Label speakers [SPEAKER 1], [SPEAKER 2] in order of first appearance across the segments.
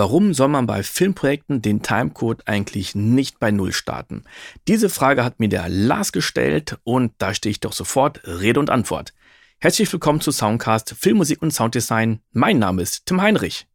[SPEAKER 1] Warum soll man bei Filmprojekten den Timecode eigentlich nicht bei Null starten? Diese Frage hat mir der Lars gestellt und da stehe ich doch sofort Rede und Antwort. Herzlich willkommen zu Soundcast Filmmusik und Sounddesign. Mein Name ist Tim Heinrich.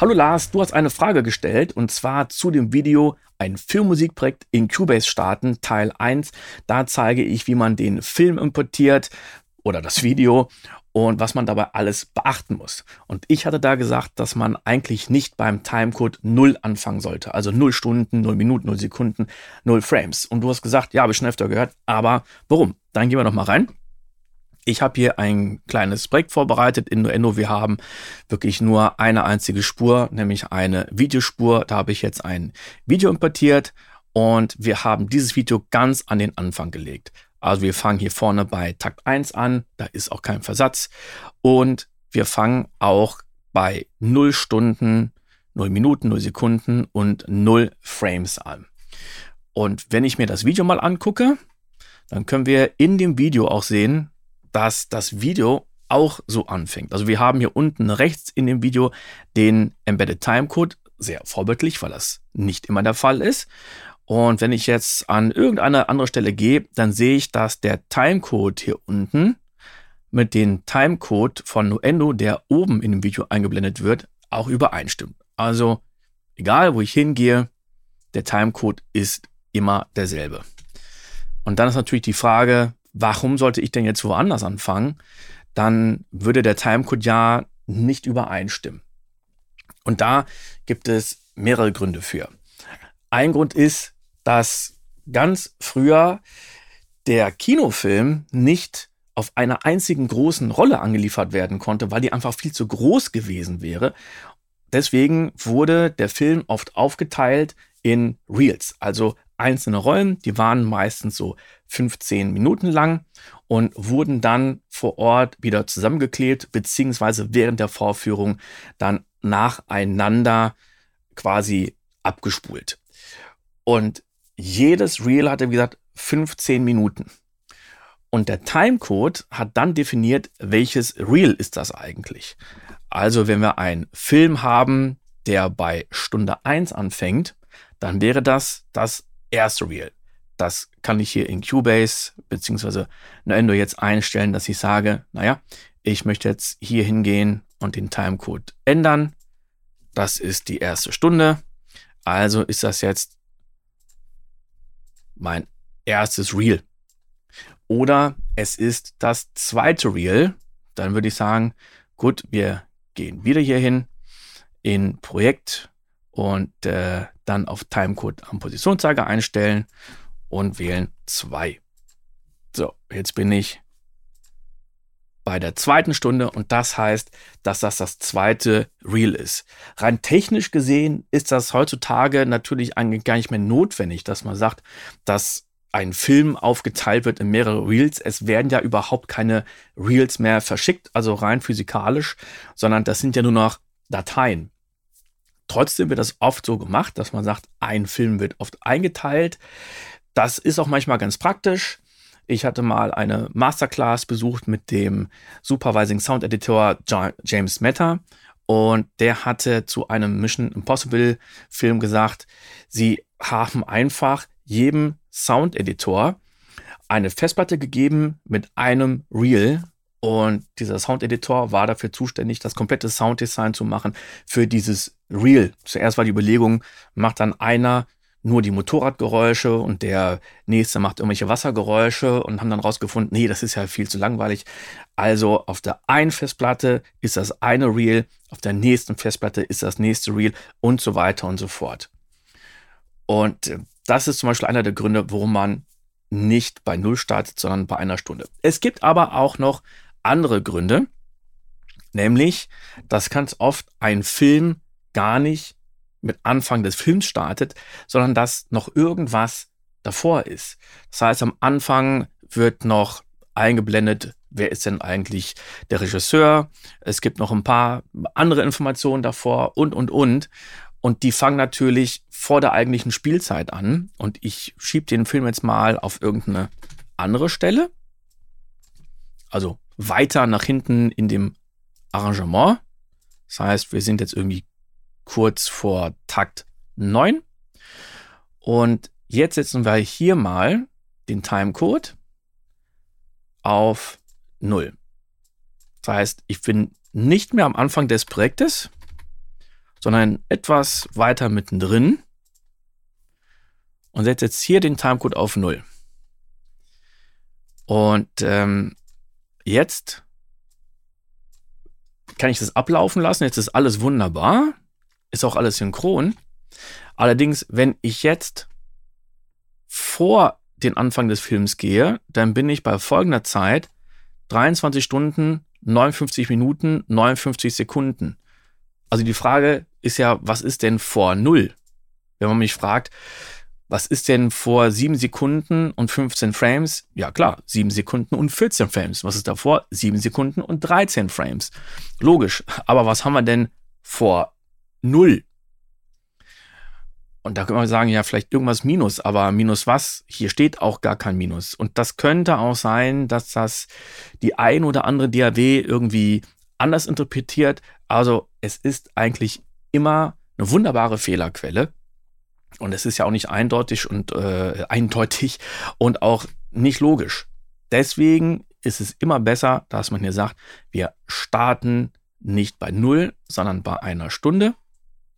[SPEAKER 1] Hallo Lars, du hast eine Frage gestellt und zwar zu dem Video ein Filmmusikprojekt in Cubase starten, Teil 1. Da zeige ich, wie man den Film importiert oder das Video und was man dabei alles beachten muss. Und ich hatte da gesagt, dass man eigentlich nicht beim Timecode 0 anfangen sollte. Also 0 Stunden, 0 Minuten, 0 Sekunden, 0 Frames. Und du hast gesagt, ja, habe ich schon öfter gehört, aber warum? Dann gehen wir noch mal rein. Ich habe hier ein kleines Projekt vorbereitet in Nuendo. Wir haben wirklich nur eine einzige Spur, nämlich eine Videospur. Da habe ich jetzt ein Video importiert und wir haben dieses Video ganz an den Anfang gelegt. Also wir fangen hier vorne bei Takt 1 an, da ist auch kein Versatz und wir fangen auch bei 0 Stunden, 0 Minuten, 0 Sekunden und 0 Frames an. Und wenn ich mir das Video mal angucke, dann können wir in dem Video auch sehen, dass das Video auch so anfängt. Also wir haben hier unten rechts in dem Video den Embedded Timecode, sehr vorbildlich, weil das nicht immer der Fall ist. Und wenn ich jetzt an irgendeine andere Stelle gehe, dann sehe ich, dass der Timecode hier unten mit dem Timecode von Nuendo, der oben in dem Video eingeblendet wird, auch übereinstimmt. Also egal, wo ich hingehe, der Timecode ist immer derselbe. Und dann ist natürlich die Frage, warum sollte ich denn jetzt woanders anfangen? Dann würde der Timecode ja nicht übereinstimmen. Und da gibt es mehrere Gründe für. Ein Grund ist, dass ganz früher der Kinofilm nicht auf einer einzigen großen Rolle angeliefert werden konnte, weil die einfach viel zu groß gewesen wäre. Deswegen wurde der Film oft aufgeteilt in Reels, also einzelne Rollen, die waren meistens so 15 Minuten lang und wurden dann vor Ort wieder zusammengeklebt, beziehungsweise während der Vorführung dann nacheinander quasi abgespult. Und jedes Reel hatte, wie gesagt, 15 Minuten. Und der Timecode hat dann definiert, welches Reel ist das eigentlich. Also wenn wir einen Film haben, der bei Stunde 1 anfängt, dann wäre das das erste Reel. Das kann ich hier in Cubase bzw. Nuendo jetzt einstellen, dass ich sage, naja, ich möchte jetzt hier hingehen und den Timecode ändern. Das ist die erste Stunde. Also ist das jetzt mein erstes Reel. Oder es ist das zweite Reel. Dann würde ich sagen, gut, wir gehen wieder hier hin in Projekt und äh, dann auf Timecode am Positionszeiger einstellen und wählen 2. So, jetzt bin ich bei der zweiten Stunde und das heißt, dass das das zweite Reel ist. Rein technisch gesehen ist das heutzutage natürlich eigentlich gar nicht mehr notwendig, dass man sagt, dass ein Film aufgeteilt wird in mehrere Reels. Es werden ja überhaupt keine Reels mehr verschickt, also rein physikalisch, sondern das sind ja nur noch Dateien. Trotzdem wird das oft so gemacht, dass man sagt, ein Film wird oft eingeteilt. Das ist auch manchmal ganz praktisch. Ich hatte mal eine Masterclass besucht mit dem Supervising Sound Editor James Meta und der hatte zu einem Mission Impossible Film gesagt, sie haben einfach jedem Sound Editor eine Festplatte gegeben mit einem Reel und dieser Sound Editor war dafür zuständig, das komplette Sounddesign zu machen für dieses Reel. Zuerst war die Überlegung, macht dann einer nur die Motorradgeräusche und der nächste macht irgendwelche Wassergeräusche und haben dann rausgefunden, nee, das ist ja viel zu langweilig. Also auf der einen Festplatte ist das eine Reel, auf der nächsten Festplatte ist das nächste Reel und so weiter und so fort. Und äh, das ist zum Beispiel einer der Gründe, warum man nicht bei Null startet, sondern bei einer Stunde. Es gibt aber auch noch andere Gründe, nämlich, dass ganz oft ein Film gar nicht mit Anfang des Films startet, sondern dass noch irgendwas davor ist. Das heißt, am Anfang wird noch eingeblendet, wer ist denn eigentlich der Regisseur. Es gibt noch ein paar andere Informationen davor und, und, und. Und die fangen natürlich vor der eigentlichen Spielzeit an. Und ich schiebe den Film jetzt mal auf irgendeine andere Stelle. Also weiter nach hinten in dem Arrangement. Das heißt, wir sind jetzt irgendwie kurz vor Takt 9. Und jetzt setzen wir hier mal den Timecode auf 0. Das heißt, ich bin nicht mehr am Anfang des Projektes, sondern etwas weiter mittendrin und setze jetzt hier den Timecode auf 0. Und ähm, jetzt kann ich das ablaufen lassen. Jetzt ist alles wunderbar. Ist auch alles synchron. Allerdings, wenn ich jetzt vor den Anfang des Films gehe, dann bin ich bei folgender Zeit 23 Stunden 59 Minuten, 59 Sekunden. Also die Frage ist ja, was ist denn vor Null? Wenn man mich fragt, was ist denn vor 7 Sekunden und 15 Frames? Ja klar, 7 Sekunden und 14 Frames. Was ist davor? 7 Sekunden und 13 Frames. Logisch. Aber was haben wir denn vor Null? Und da können wir sagen, ja, vielleicht irgendwas Minus, aber Minus was? Hier steht auch gar kein Minus. Und das könnte auch sein, dass das die ein oder andere DAW irgendwie anders interpretiert. Also es ist eigentlich immer eine wunderbare Fehlerquelle. Und es ist ja auch nicht eindeutig und äh, eindeutig und auch nicht logisch. Deswegen ist es immer besser, dass man hier sagt, wir starten nicht bei null, sondern bei einer Stunde.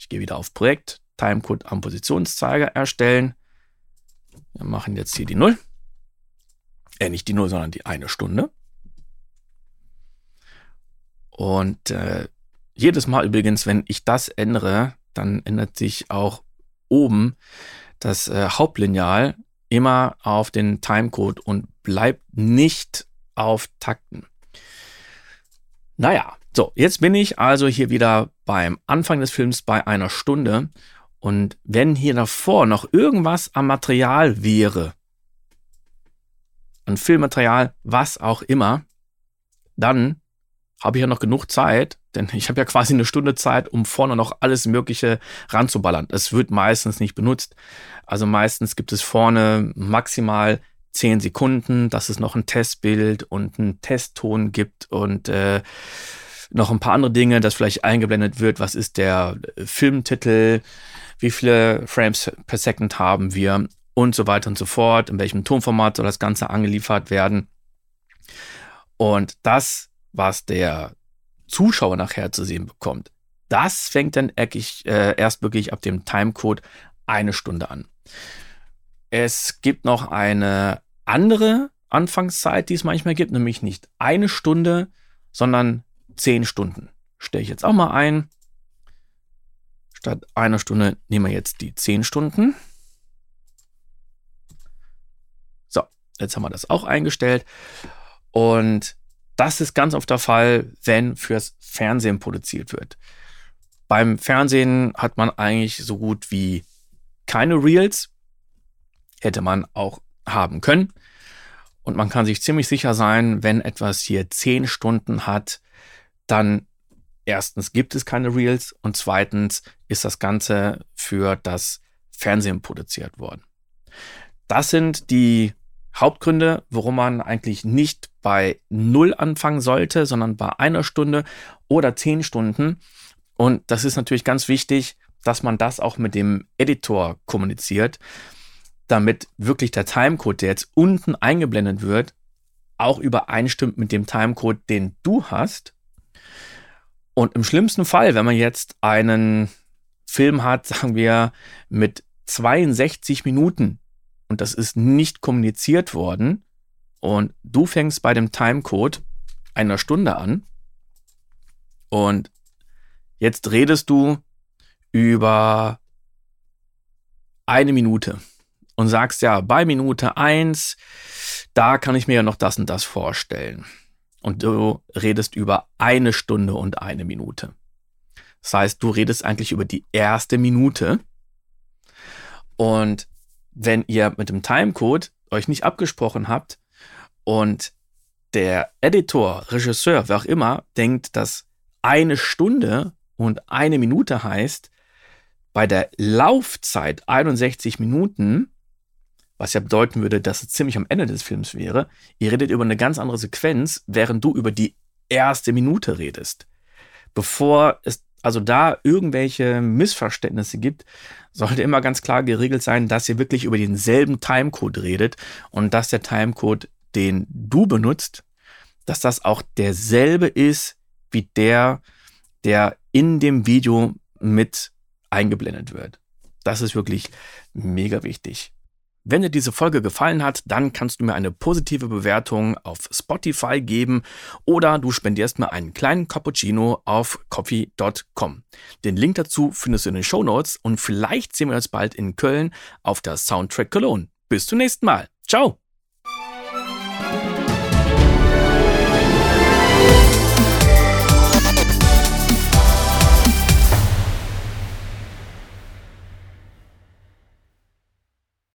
[SPEAKER 1] Ich gehe wieder auf Projekt, Timecode am Positionszeiger erstellen. Wir machen jetzt hier die 0. Äh, nicht die 0, sondern die eine Stunde. Und äh, jedes Mal übrigens, wenn ich das ändere, dann ändert sich auch oben das äh, Hauptlineal immer auf den Timecode und bleibt nicht auf Takten. Naja, so, jetzt bin ich also hier wieder beim Anfang des Films bei einer Stunde und wenn hier davor noch irgendwas am Material wäre, an Filmmaterial, was auch immer, dann habe ich ja noch genug Zeit, denn ich habe ja quasi eine Stunde Zeit, um vorne noch alles Mögliche ranzuballern. Es wird meistens nicht benutzt. Also meistens gibt es vorne maximal zehn Sekunden, dass es noch ein Testbild und einen Testton gibt und äh, noch ein paar andere Dinge, dass vielleicht eingeblendet wird, was ist der Filmtitel, wie viele Frames per Second haben wir und so weiter und so fort, in welchem Tonformat soll das Ganze angeliefert werden. Und das, was der Zuschauer nachher zu sehen bekommt, das fängt dann eckig, äh, erst wirklich ab dem Timecode eine Stunde an. Es gibt noch eine andere Anfangszeit, die es manchmal gibt, nämlich nicht eine Stunde, sondern zehn Stunden. Stelle ich jetzt auch mal ein. Statt einer Stunde nehmen wir jetzt die 10 Stunden. So, jetzt haben wir das auch eingestellt. Und das ist ganz oft der Fall, wenn fürs Fernsehen produziert wird. Beim Fernsehen hat man eigentlich so gut wie keine Reels. Hätte man auch haben können. Und man kann sich ziemlich sicher sein, wenn etwas hier 10 Stunden hat, dann erstens gibt es keine Reels und zweitens ist das Ganze für das Fernsehen produziert worden. Das sind die Hauptgründe, warum man eigentlich nicht bei null anfangen sollte, sondern bei einer Stunde oder zehn Stunden. Und das ist natürlich ganz wichtig, dass man das auch mit dem Editor kommuniziert, damit wirklich der Timecode, der jetzt unten eingeblendet wird, auch übereinstimmt mit dem Timecode, den du hast und im schlimmsten Fall, wenn man jetzt einen Film hat, sagen wir, mit 62 Minuten und das ist nicht kommuniziert worden und du fängst bei dem Timecode einer Stunde an und jetzt redest du über eine Minute und sagst ja, bei Minute 1, da kann ich mir ja noch das und das vorstellen und du redest über eine Stunde und eine Minute. Das heißt, du redest eigentlich über die erste Minute. Und wenn ihr mit dem Timecode euch nicht abgesprochen habt und der Editor, Regisseur, wer auch immer, denkt, dass eine Stunde und eine Minute heißt, Bei der Laufzeit 61 Minuten, was ja bedeuten würde, dass es ziemlich am Ende des Films wäre, ihr redet über eine ganz andere Sequenz, während du über die erste Minute redest. Bevor es also da irgendwelche Missverständnisse gibt, sollte immer ganz klar geregelt sein, dass ihr wirklich über denselben Timecode redet und dass der Timecode, den du benutzt, dass das auch derselbe ist wie der, der in dem Video mit eingeblendet wird. Das ist wirklich mega wichtig. Wenn dir diese Folge gefallen hat, dann kannst du mir eine positive Bewertung auf Spotify geben oder du spendierst mir einen kleinen Cappuccino auf coffee.com. Den Link dazu findest du in den Show Notes und vielleicht sehen wir uns bald in Köln auf der Soundtrack Cologne. Bis zum nächsten Mal. Ciao!